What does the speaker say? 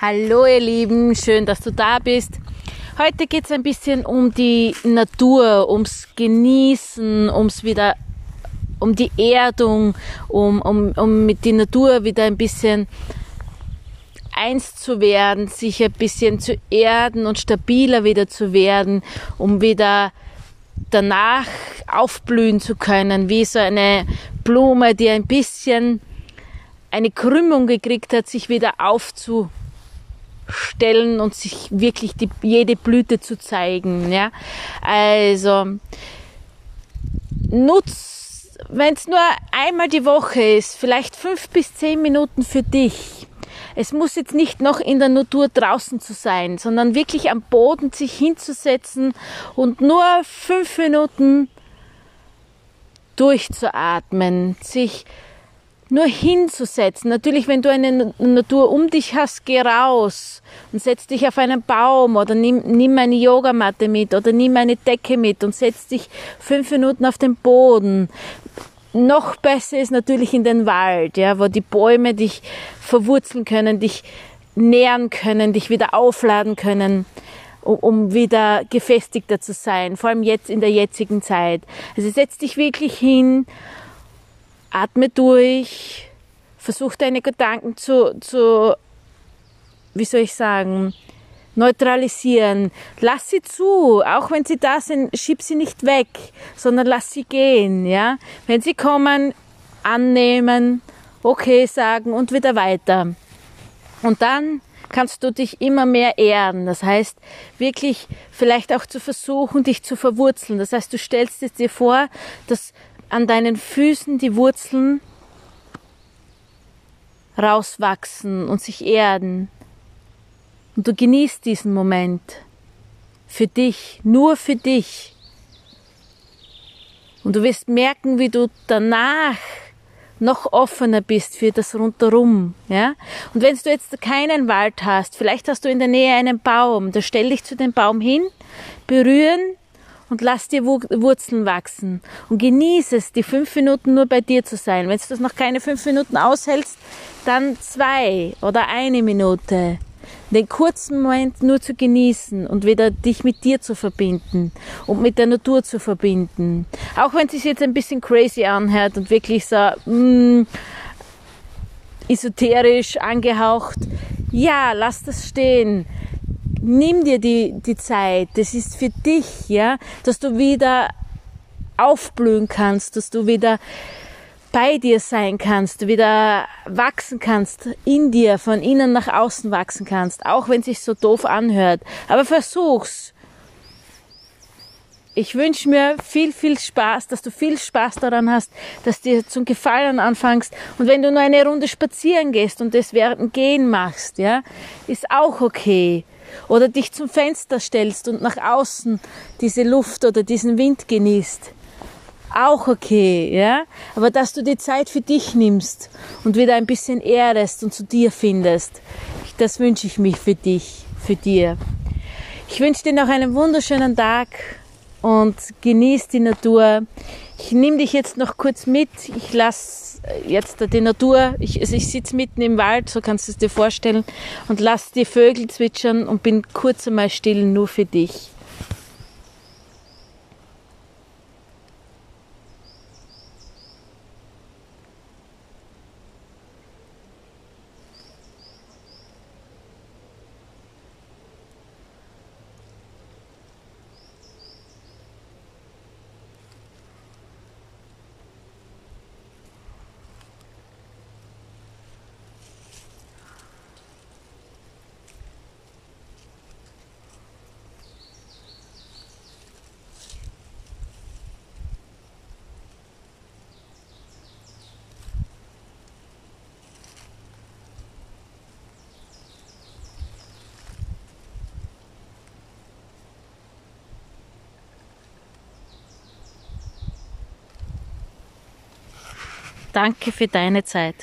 Hallo ihr Lieben, schön, dass du da bist. Heute geht es ein bisschen um die Natur, ums Genießen, ums wieder, um die Erdung, um, um, um mit der Natur wieder ein bisschen eins zu werden, sich ein bisschen zu erden und stabiler wieder zu werden, um wieder danach aufblühen zu können, wie so eine Blume, die ein bisschen eine Krümmung gekriegt hat, sich wieder aufzu stellen und sich wirklich die, jede Blüte zu zeigen. Ja? Also nutz, wenn es nur einmal die Woche ist, vielleicht fünf bis zehn Minuten für dich. Es muss jetzt nicht noch in der Natur draußen zu sein, sondern wirklich am Boden sich hinzusetzen und nur fünf Minuten durchzuatmen, sich nur hinzusetzen. Natürlich, wenn du eine Natur um dich hast, geh raus und setz dich auf einen Baum oder nimm, nimm eine Yogamatte mit oder nimm eine Decke mit und setz dich fünf Minuten auf den Boden. Noch besser ist natürlich in den Wald, ja, wo die Bäume dich verwurzeln können, dich nähren können, dich wieder aufladen können um, wieder gefestigter zu sein, vor allem jetzt in der jetzigen Zeit. Also setz dich wirklich hin atme durch, versuch deine Gedanken zu, zu, wie soll ich sagen, neutralisieren. Lass sie zu, auch wenn sie da sind, schieb sie nicht weg, sondern lass sie gehen, ja. Wenn sie kommen, annehmen, okay sagen und wieder weiter. Und dann kannst du dich immer mehr ehren. Das heißt, wirklich vielleicht auch zu versuchen, dich zu verwurzeln. Das heißt, du stellst es dir vor, dass an deinen Füßen die Wurzeln rauswachsen und sich erden. Und du genießt diesen Moment für dich, nur für dich. Und du wirst merken, wie du danach noch offener bist für das rundherum, ja. Und wenn du jetzt keinen Wald hast, vielleicht hast du in der Nähe einen Baum, da stell dich zu dem Baum hin, berühren und lass dir Wurzeln wachsen und genieße es, die fünf Minuten nur bei dir zu sein. Wenn du das noch keine fünf Minuten aushältst, dann zwei oder eine Minute. Den kurzen Moment nur zu genießen und wieder dich mit dir zu verbinden und mit der Natur zu verbinden. Auch wenn es sich jetzt ein bisschen crazy anhört und wirklich so mm, esoterisch angehaucht. Ja, lass das stehen nimm dir die, die Zeit. Das ist für dich, ja, dass du wieder aufblühen kannst, dass du wieder bei dir sein kannst, wieder wachsen kannst, in dir, von innen nach außen wachsen kannst, auch wenn es sich so doof anhört. Aber versuch's. Ich wünsche mir viel, viel Spaß, dass du viel Spaß daran hast, dass dir zum Gefallen anfängst. Und wenn du nur eine Runde spazieren gehst und das während Gehen machst, ja, ist auch okay oder dich zum Fenster stellst und nach außen diese Luft oder diesen Wind genießt. Auch okay, ja. Aber dass du die Zeit für dich nimmst und wieder ein bisschen ehrest und zu dir findest, das wünsche ich mich für dich, für dir. Ich wünsche dir noch einen wunderschönen Tag und genieß die Natur. Ich nehme dich jetzt noch kurz mit. Ich lasse jetzt die Natur, ich, also ich sitze mitten im Wald, so kannst du es dir vorstellen, und lass die Vögel zwitschern und bin kurz einmal still nur für dich. Danke für deine Zeit.